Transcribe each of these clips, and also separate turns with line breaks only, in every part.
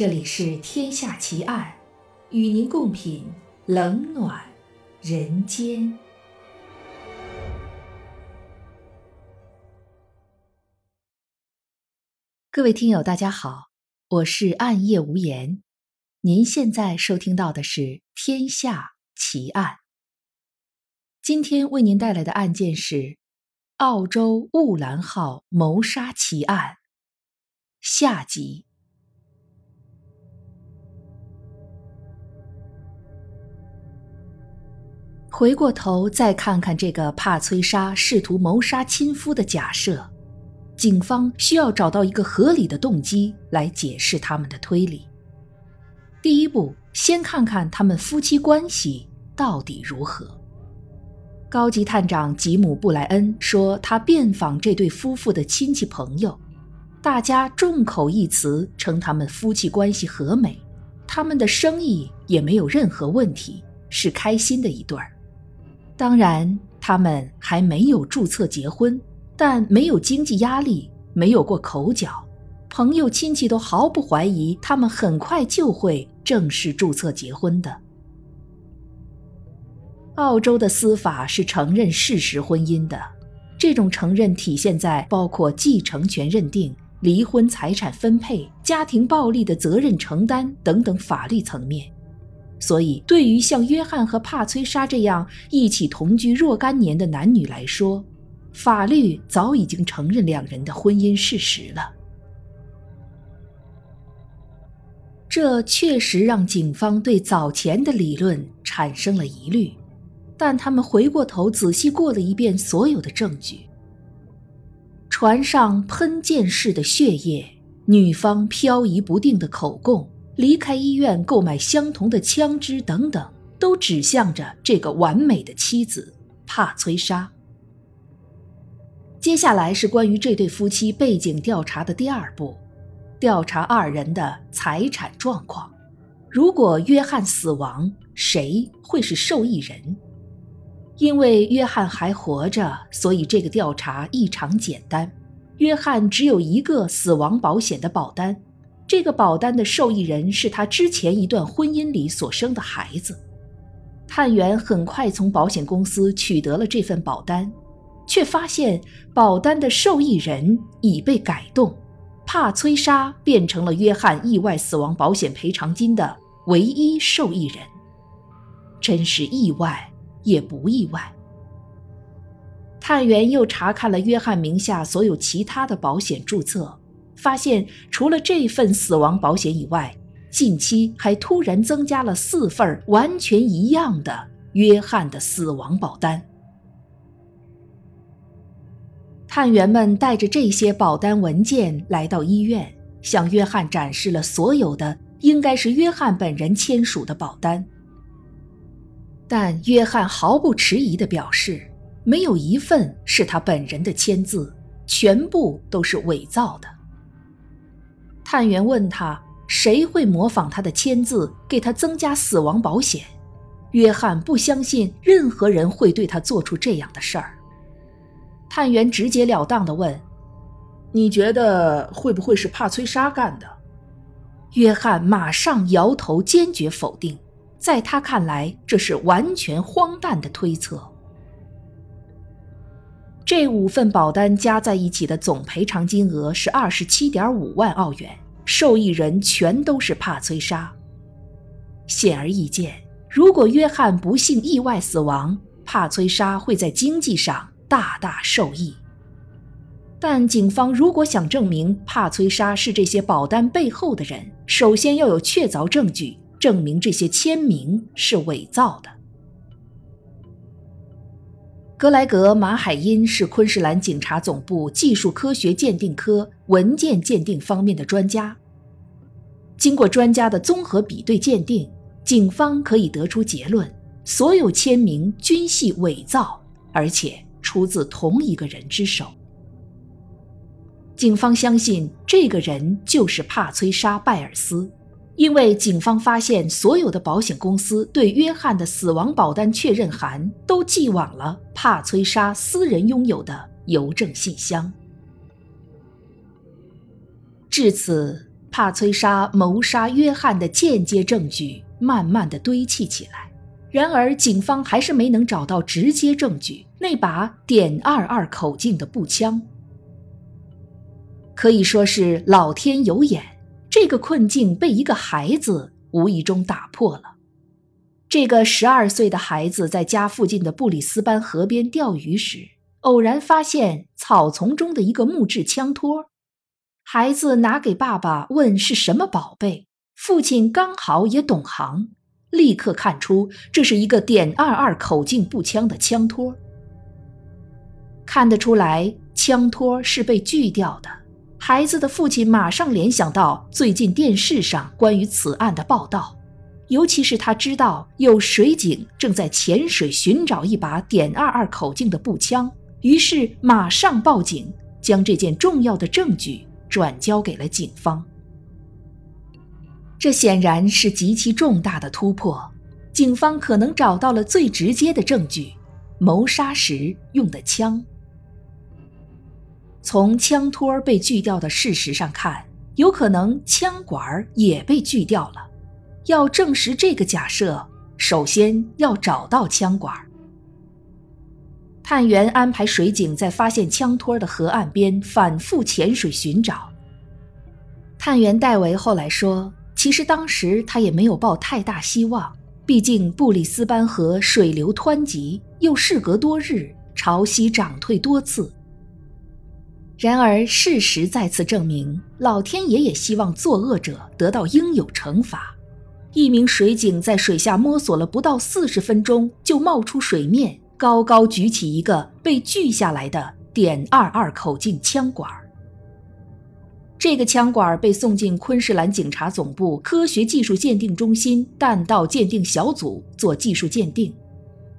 这里是《天下奇案》，与您共品冷暖人间。各位听友，大家好，我是暗夜无言。您现在收听到的是《天下奇案》。今天为您带来的案件是澳洲雾兰号谋杀奇案下集。回过头再看看这个帕崔莎试图谋杀亲夫的假设，警方需要找到一个合理的动机来解释他们的推理。第一步，先看看他们夫妻关系到底如何。高级探长吉姆·布莱恩说，他遍访这对夫妇的亲戚朋友，大家众口一词称他们夫妻关系和美，他们的生意也没有任何问题，是开心的一对儿。当然，他们还没有注册结婚，但没有经济压力，没有过口角，朋友亲戚都毫不怀疑他们很快就会正式注册结婚的。澳洲的司法是承认事实婚姻的，这种承认体现在包括继承权认定、离婚财产分配、家庭暴力的责任承担等等法律层面。所以，对于像约翰和帕崔莎这样一起同居若干年的男女来说，法律早已经承认两人的婚姻事实了。这确实让警方对早前的理论产生了疑虑，但他们回过头仔细过了一遍所有的证据：船上喷溅式的血液，女方漂移不定的口供。离开医院购买相同的枪支等等，都指向着这个完美的妻子帕崔莎。接下来是关于这对夫妻背景调查的第二步，调查二人的财产状况。如果约翰死亡，谁会是受益人？因为约翰还活着，所以这个调查异常简单。约翰只有一个死亡保险的保单。这个保单的受益人是他之前一段婚姻里所生的孩子。探员很快从保险公司取得了这份保单，却发现保单的受益人已被改动，帕崔莎变成了约翰意外死亡保险赔偿金的唯一受益人。真是意外也不意外。探员又查看了约翰名下所有其他的保险注册。发现除了这份死亡保险以外，近期还突然增加了四份完全一样的约翰的死亡保单。探员们带着这些保单文件来到医院，向约翰展示了所有的应该是约翰本人签署的保单。但约翰毫不迟疑地表示，没有一份是他本人的签字，全部都是伪造的。探员问他：“谁会模仿他的签字，给他增加死亡保险？”约翰不相信任何人会对他做出这样的事儿。探员直截了当地问：“
你觉得会不会是帕崔莎干的？”
约翰马上摇头，坚决否定。在他看来，这是完全荒诞的推测。这五份保单加在一起的总赔偿金额是二十七点五万澳元，受益人全都是帕崔莎。显而易见，如果约翰不幸意外死亡，帕崔莎会在经济上大大受益。但警方如果想证明帕崔莎是这些保单背后的人，首先要有确凿证据证明这些签名是伪造的。格莱格·马海因是昆士兰警察总部技术科学鉴定科文件鉴定方面的专家。经过专家的综合比对鉴定，警方可以得出结论：所有签名均系伪造，而且出自同一个人之手。警方相信这个人就是帕崔莎·拜尔斯。因为警方发现，所有的保险公司对约翰的死亡保单确认函都寄往了帕崔莎私人拥有的邮政信箱。至此，帕崔莎谋杀约翰的间接证据慢慢的堆砌起来。然而，警方还是没能找到直接证据——那把点二二口径的步枪。可以说是老天有眼，这个困境被一个孩子无意中打破了。这个十二岁的孩子在家附近的布里斯班河边钓鱼时，偶然发现草丛中的一个木质枪托。孩子拿给爸爸问是什么宝贝，父亲刚好也懂行，立刻看出这是一个点二二口径步枪的枪托。看得出来，枪托是被锯掉的。孩子的父亲马上联想到最近电视上关于此案的报道，尤其是他知道有水警正在潜水寻找一把点二二口径的步枪，于是马上报警，将这件重要的证据转交给了警方。这显然是极其重大的突破，警方可能找到了最直接的证据——谋杀时用的枪。从枪托被锯掉的事实上看，有可能枪管也被锯掉了。要证实这个假设，首先要找到枪管。探员安排水警在发现枪托的河岸边反复潜水寻找。探员戴维后来说：“其实当时他也没有抱太大希望，毕竟布里斯班河水流湍急，又事隔多日，潮汐涨退多次。”然而，事实再次证明，老天爷也希望作恶者得到应有惩罚。一名水警在水下摸索了不到四十分钟，就冒出水面，高高举起一个被锯下来的点二二口径枪管。这个枪管被送进昆士兰警察总部科学技术鉴定中心弹道鉴定小组做技术鉴定。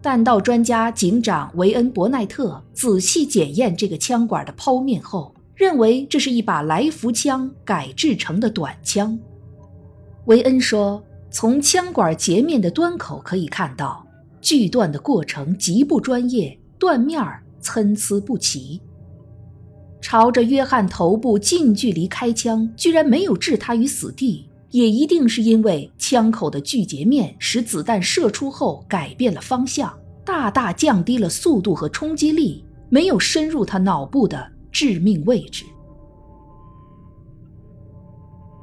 弹道专家警长维恩·伯奈特仔细检验这个枪管的剖面后，认为这是一把来福枪改制成的短枪。维恩说：“从枪管截面的端口可以看到，锯断的过程极不专业，断面参差不齐。朝着约翰头部近距离开枪，居然没有置他于死地。”也一定是因为枪口的聚截面使子弹射出后改变了方向，大大降低了速度和冲击力，没有深入他脑部的致命位置。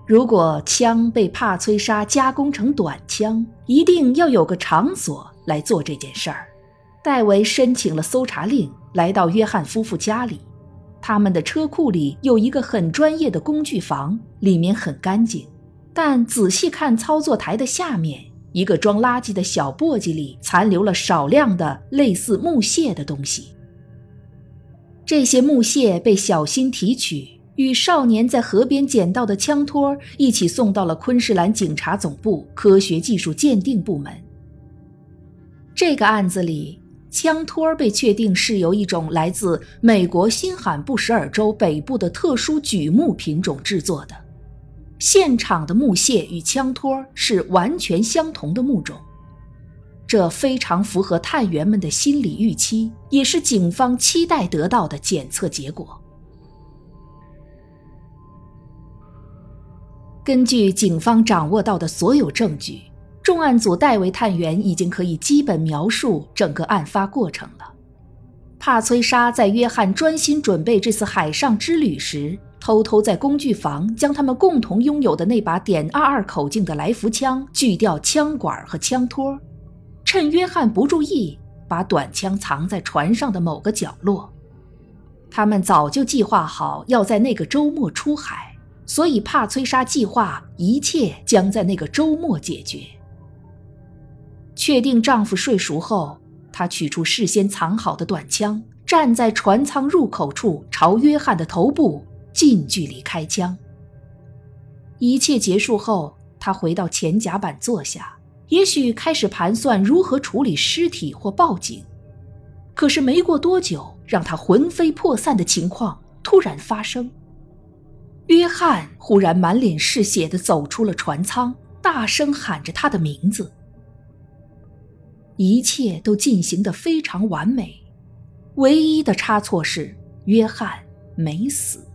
如果枪被帕崔莎加工成短枪，一定要有个场所来做这件事儿。戴维申请了搜查令，来到约翰夫妇家里。他们的车库里有一个很专业的工具房，里面很干净。但仔细看操作台的下面，一个装垃圾的小簸箕里残留了少量的类似木屑的东西。这些木屑被小心提取，与少年在河边捡到的枪托一起送到了昆士兰警察总部科学技术鉴定部门。这个案子里，枪托被确定是由一种来自美国新罕布什尔州北部的特殊榉木品种制作的。现场的木屑与枪托是完全相同的木种，这非常符合探员们的心理预期，也是警方期待得到的检测结果。根据警方掌握到的所有证据，重案组代为探员已经可以基本描述整个案发过程了。帕崔莎在约翰专心准备这次海上之旅时。偷偷在工具房将他们共同拥有的那把点二二口径的来福枪锯掉枪管和枪托，趁约翰不注意，把短枪藏在船上的某个角落。他们早就计划好要在那个周末出海，所以帕崔莎计划一切将在那个周末解决。确定丈夫睡熟后，她取出事先藏好的短枪，站在船舱入口处，朝约翰的头部。近距离开枪。一切结束后，他回到前甲板坐下，也许开始盘算如何处理尸体或报警。可是没过多久，让他魂飞魄散的情况突然发生。约翰忽然满脸是血地走出了船舱，大声喊着他的名字。一切都进行得非常完美，唯一的差错是约翰没死。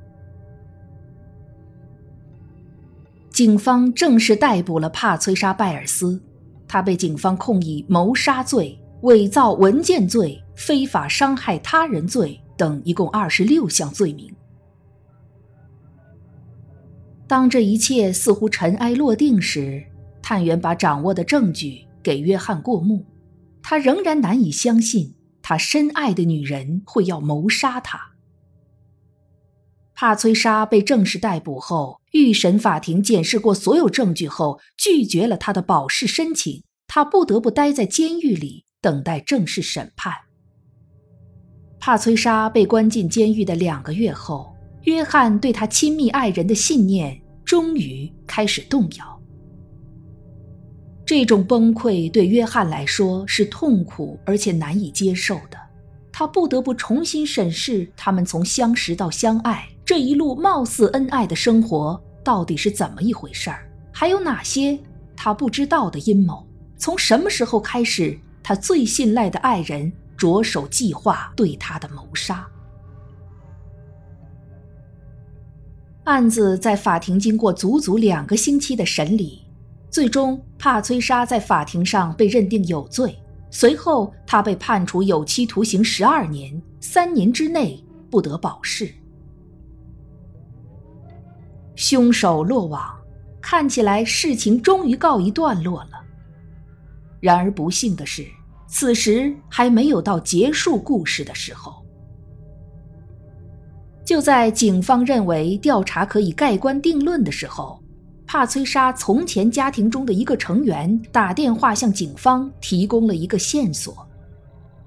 警方正式逮捕了帕崔莎·拜尔斯，他被警方控以谋杀罪、伪造文件罪、非法伤害他人罪等一共二十六项罪名。当这一切似乎尘埃落定时，探员把掌握的证据给约翰过目，他仍然难以相信他深爱的女人会要谋杀他。帕崔莎被正式逮捕后，预审法庭检视过所有证据后，拒绝了他的保释申请，他不得不待在监狱里等待正式审判。帕崔莎被关进监狱的两个月后，约翰对他亲密爱人的信念终于开始动摇。这种崩溃对约翰来说是痛苦而且难以接受的，他不得不重新审视他们从相识到相爱这一路貌似恩爱的生活到底是怎么一回事儿，还有哪些他不知道的阴谋？从什么时候开始，他最信赖的爱人着手计划对他的谋杀？案子在法庭经过足足两个星期的审理。最终，帕崔莎在法庭上被认定有罪。随后，他被判处有期徒刑十二年，三年之内不得保释。凶手落网，看起来事情终于告一段落了。然而，不幸的是，此时还没有到结束故事的时候。就在警方认为调查可以盖棺定论的时候。帕崔莎从前家庭中的一个成员打电话向警方提供了一个线索，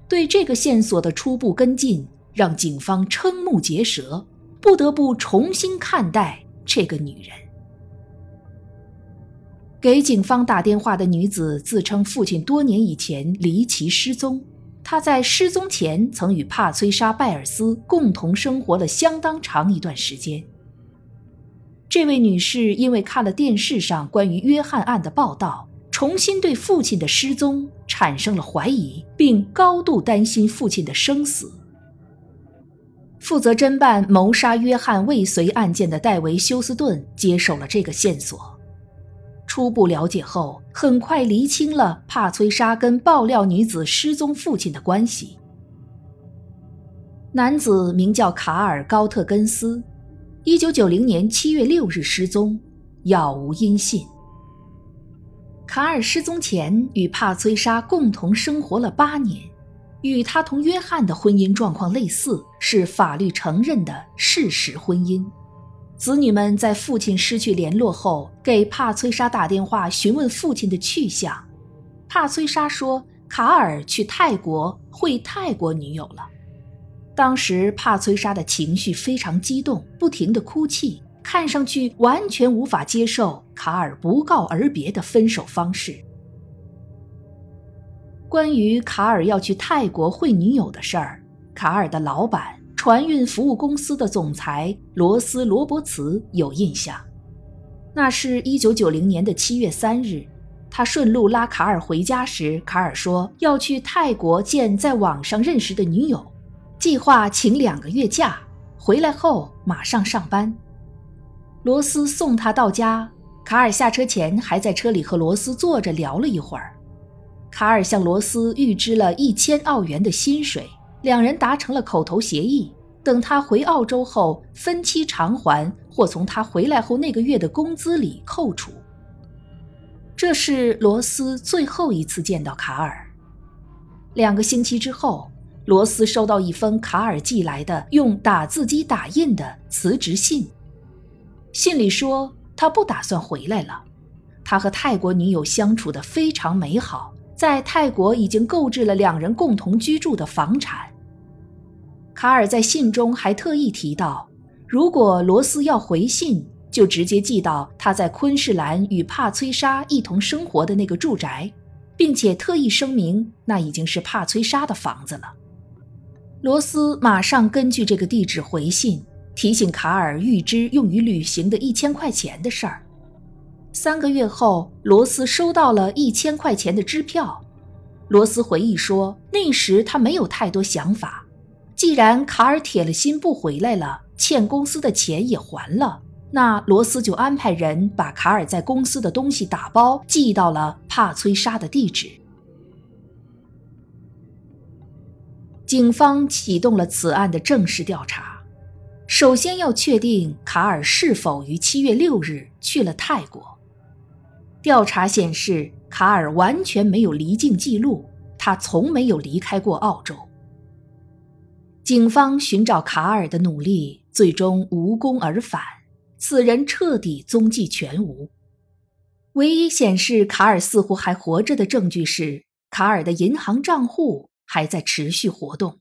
对这个线索的初步跟进让警方瞠目结舌，不得不重新看待这个女人。给警方打电话的女子自称父亲多年以前离奇失踪，她在失踪前曾与帕崔莎·拜尔斯共同生活了相当长一段时间。这位女士因为看了电视上关于约翰案的报道，重新对父亲的失踪产生了怀疑，并高度担心父亲的生死。负责侦办谋杀约翰未遂案件的戴维·休斯顿接受了这个线索，初步了解后，很快厘清了帕崔莎跟爆料女子失踪父亲的关系。男子名叫卡尔·高特根斯。一九九零年七月六日失踪，杳无音信。卡尔失踪前与帕崔莎共同生活了八年，与他同约翰的婚姻状况类似，是法律承认的事实婚姻。子女们在父亲失去联络后，给帕崔莎打电话询问父亲的去向。帕崔莎说，卡尔去泰国会泰国女友了。当时帕崔莎的情绪非常激动，不停地哭泣，看上去完全无法接受卡尔不告而别的分手方式。关于卡尔要去泰国会女友的事儿，卡尔的老板船运服务公司的总裁罗斯·罗伯茨有印象。那是一九九零年的七月三日，他顺路拉卡尔回家时，卡尔说要去泰国见在网上认识的女友。计划请两个月假，回来后马上上班。罗斯送他到家，卡尔下车前还在车里和罗斯坐着聊了一会儿。卡尔向罗斯预支了一千澳元的薪水，两人达成了口头协议，等他回澳洲后分期偿还，或从他回来后那个月的工资里扣除。这是罗斯最后一次见到卡尔。两个星期之后。罗斯收到一封卡尔寄来的用打字机打印的辞职信，信里说他不打算回来了。他和泰国女友相处的非常美好，在泰国已经购置了两人共同居住的房产。卡尔在信中还特意提到，如果罗斯要回信，就直接寄到他在昆士兰与帕崔莎一同生活的那个住宅，并且特意声明那已经是帕崔莎的房子了。罗斯马上根据这个地址回信，提醒卡尔预支用于旅行的一千块钱的事儿。三个月后，罗斯收到了一千块钱的支票。罗斯回忆说，那时他没有太多想法，既然卡尔铁了心不回来了，欠公司的钱也还了，那罗斯就安排人把卡尔在公司的东西打包寄到了帕崔莎的地址。警方启动了此案的正式调查，首先要确定卡尔是否于七月六日去了泰国。调查显示，卡尔完全没有离境记录，他从没有离开过澳洲。警方寻找卡尔的努力最终无功而返，此人彻底踪迹全无。唯一显示卡尔似乎还活着的证据是，卡尔的银行账户还在持续活动。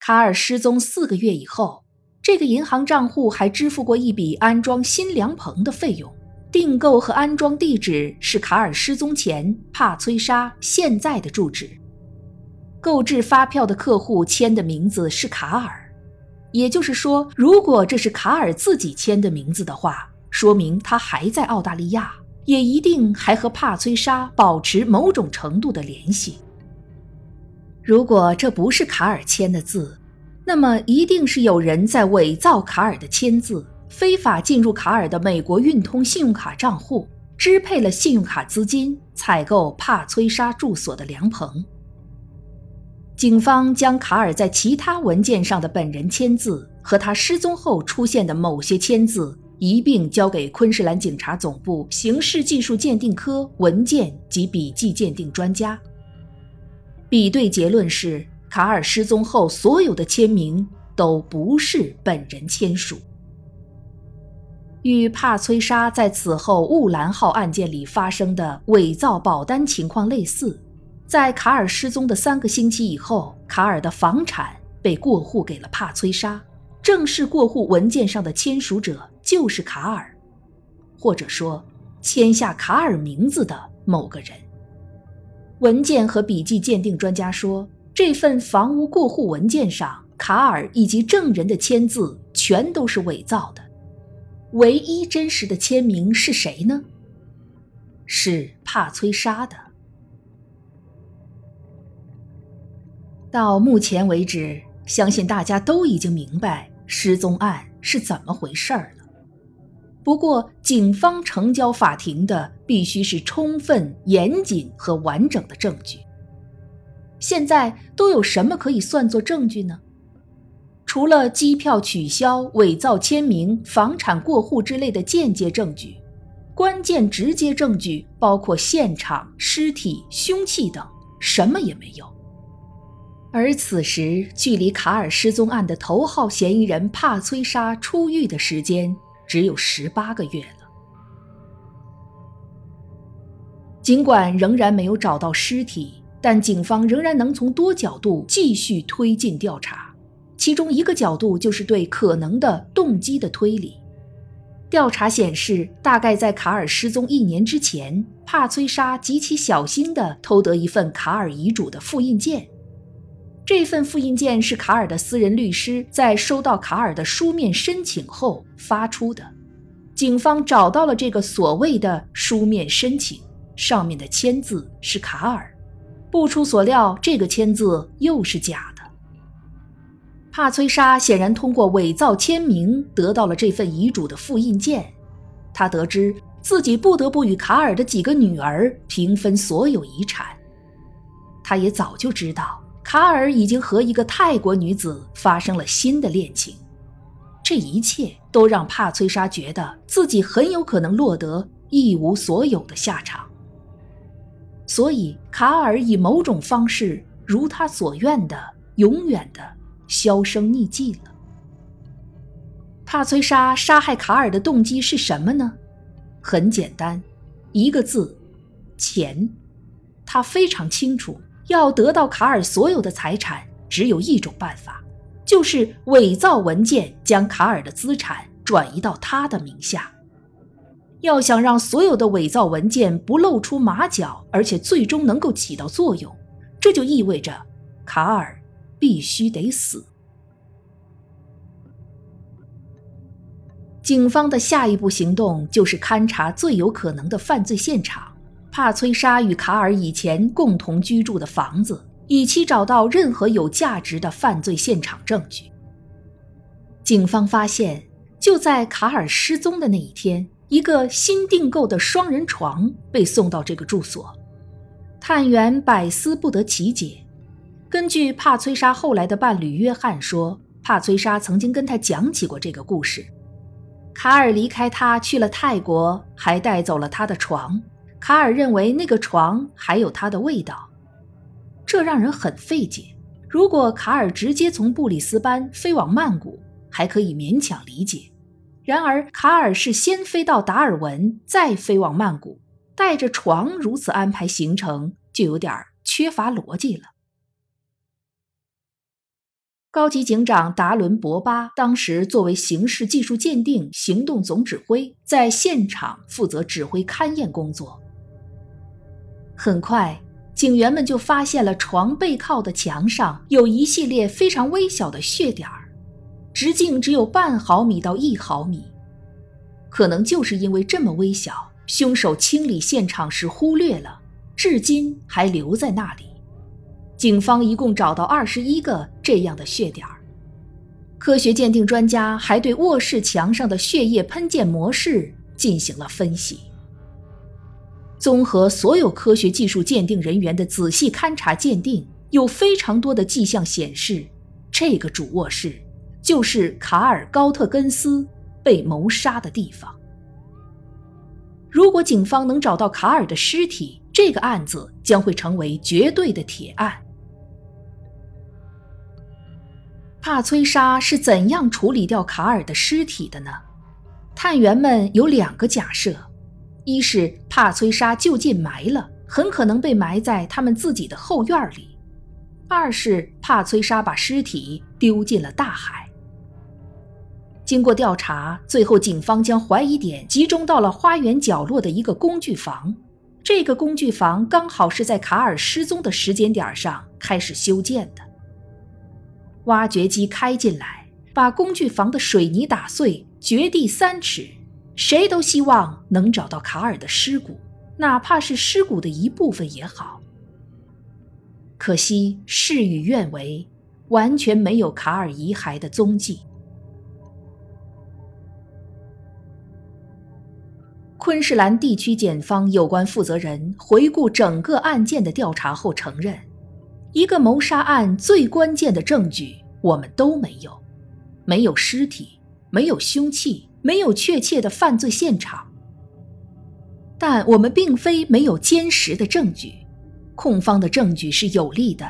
卡尔失踪四个月以后，这个银行账户还支付过一笔安装新凉棚的费用，订购和安装地址是卡尔失踪前帕崔莎现在的住址。购置发票的客户签的名字是卡尔，也就是说，如果这是卡尔自己签的名字的话，说明他还在澳大利亚，也一定还和帕崔莎保持某种程度的联系。如果这不是卡尔签的字，那么一定是有人在伪造卡尔的签字，非法进入卡尔的美国运通信用卡账户，支配了信用卡资金，采购帕崔莎住所的凉棚。警方将卡尔在其他文件上的本人签字和他失踪后出现的某些签字一并交给昆士兰警察总部刑事技术鉴定科文件及笔迹鉴定专家。比对结论是，卡尔失踪后所有的签名都不是本人签署。与帕崔莎在此后雾兰号案件里发生的伪造保单情况类似。在卡尔失踪的三个星期以后，卡尔的房产被过户给了帕崔莎，正式过户文件上的签署者就是卡尔，或者说签下卡尔名字的某个人。文件和笔迹鉴定专家说，这份房屋过户文件上卡尔以及证人的签字全都是伪造的，唯一真实的签名是谁呢？是帕崔莎的。到目前为止，相信大家都已经明白失踪案是怎么回事儿了。不过，警方呈交法庭的必须是充分、严谨和完整的证据。现在都有什么可以算作证据呢？除了机票取消、伪造签名、房产过户之类的间接证据，关键直接证据包括现场、尸体、凶器等，什么也没有。而此时，距离卡尔失踪案的头号嫌疑人帕崔莎出狱的时间只有十八个月了。尽管仍然没有找到尸体，但警方仍然能从多角度继续推进调查。其中一个角度就是对可能的动机的推理。调查显示，大概在卡尔失踪一年之前，帕崔莎极其小心地偷得一份卡尔遗嘱的复印件。这份复印件是卡尔的私人律师在收到卡尔的书面申请后发出的。警方找到了这个所谓的书面申请，上面的签字是卡尔。不出所料，这个签字又是假的。帕崔莎显然通过伪造签名得到了这份遗嘱的复印件。他得知自己不得不与卡尔的几个女儿平分所有遗产。他也早就知道。卡尔已经和一个泰国女子发生了新的恋情，这一切都让帕崔莎觉得自己很有可能落得一无所有的下场。所以，卡尔以某种方式如他所愿的永远的销声匿迹了。帕崔莎杀害卡尔的动机是什么呢？很简单，一个字：钱。他非常清楚。要得到卡尔所有的财产，只有一种办法，就是伪造文件，将卡尔的资产转移到他的名下。要想让所有的伪造文件不露出马脚，而且最终能够起到作用，这就意味着卡尔必须得死。警方的下一步行动就是勘察最有可能的犯罪现场。帕崔莎与卡尔以前共同居住的房子，以期找到任何有价值的犯罪现场证据。警方发现，就在卡尔失踪的那一天，一个新订购的双人床被送到这个住所。探员百思不得其解。根据帕崔莎后来的伴侣约翰说，帕崔莎曾经跟他讲起过这个故事。卡尔离开他去了泰国，还带走了他的床。卡尔认为那个床还有他的味道，这让人很费解。如果卡尔直接从布里斯班飞往曼谷，还可以勉强理解。然而，卡尔是先飞到达尔文，再飞往曼谷，带着床如此安排行程，就有点缺乏逻辑了。高级警长达伦·博巴当时作为刑事技术鉴定行动总指挥，在现场负责指挥勘验工作。很快，警员们就发现了床背靠的墙上有一系列非常微小的血点儿，直径只有半毫米到一毫米。可能就是因为这么微小，凶手清理现场时忽略了，至今还留在那里。警方一共找到二十一个这样的血点儿。科学鉴定专家还对卧室墙上的血液喷溅模式进行了分析。综合所有科学技术鉴定人员的仔细勘查鉴定，有非常多的迹象显示，这个主卧室就是卡尔·高特根斯被谋杀的地方。如果警方能找到卡尔的尸体，这个案子将会成为绝对的铁案。帕崔莎是怎样处理掉卡尔的尸体的呢？探员们有两个假设：一是帕崔莎就近埋了，很可能被埋在他们自己的后院里；二是帕崔莎把尸体丢进了大海。经过调查，最后警方将怀疑点集中到了花园角落的一个工具房。这个工具房刚好是在卡尔失踪的时间点上开始修建的。挖掘机开进来，把工具房的水泥打碎，掘地三尺。谁都希望能找到卡尔的尸骨，哪怕是尸骨的一部分也好。可惜事与愿违，完全没有卡尔遗骸的踪迹。昆士兰地区检方有关负责人回顾整个案件的调查后承认。一个谋杀案最关键的证据我们都没有，没有尸体，没有凶器，没有确切的犯罪现场。但我们并非没有坚实的证据，控方的证据是有力的，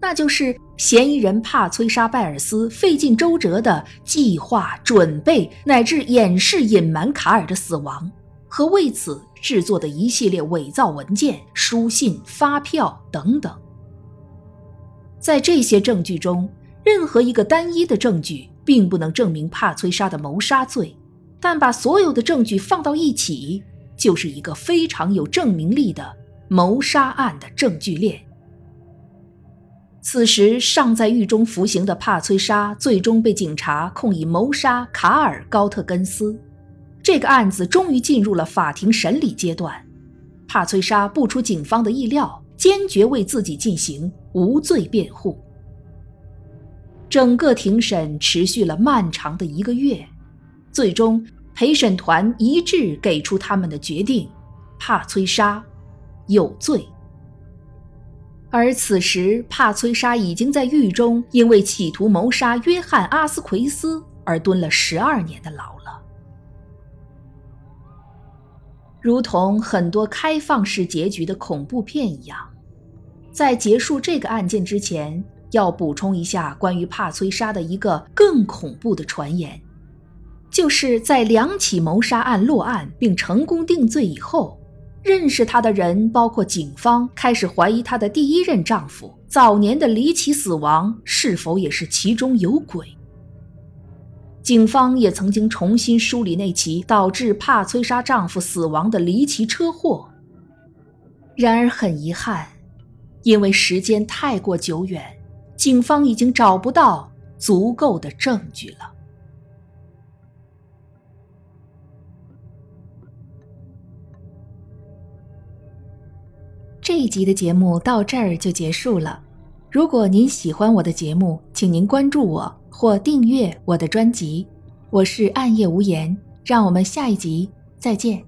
那就是嫌疑人帕崔莎·拜尔斯费尽周折的计划、准备乃至掩饰、隐瞒卡尔的死亡，和为此制作的一系列伪造文件、书信、发票等等。在这些证据中，任何一个单一的证据并不能证明帕崔莎的谋杀罪，但把所有的证据放到一起，就是一个非常有证明力的谋杀案的证据链。此时尚在狱中服刑的帕崔莎，最终被警察控以谋杀卡尔·高特根斯。这个案子终于进入了法庭审理阶段。帕崔莎不出警方的意料。坚决为自己进行无罪辩护。整个庭审持续了漫长的一个月，最终陪审团一致给出他们的决定：帕崔莎有罪。而此时，帕崔莎已经在狱中，因为企图谋杀约翰·阿斯奎斯而蹲了十二年的牢了。如同很多开放式结局的恐怖片一样，在结束这个案件之前，要补充一下关于帕崔莎的一个更恐怖的传言，就是在两起谋杀案落案并成功定罪以后，认识她的人，包括警方，开始怀疑她的第一任丈夫早年的离奇死亡是否也是其中有鬼。警方也曾经重新梳理那起导致帕崔莎丈夫死亡的离奇车祸。然而很遗憾，因为时间太过久远，警方已经找不到足够的证据了。这一集的节目到这儿就结束了。如果您喜欢我的节目，请您关注我或订阅我的专辑。我是暗夜无言，让我们下一集再见。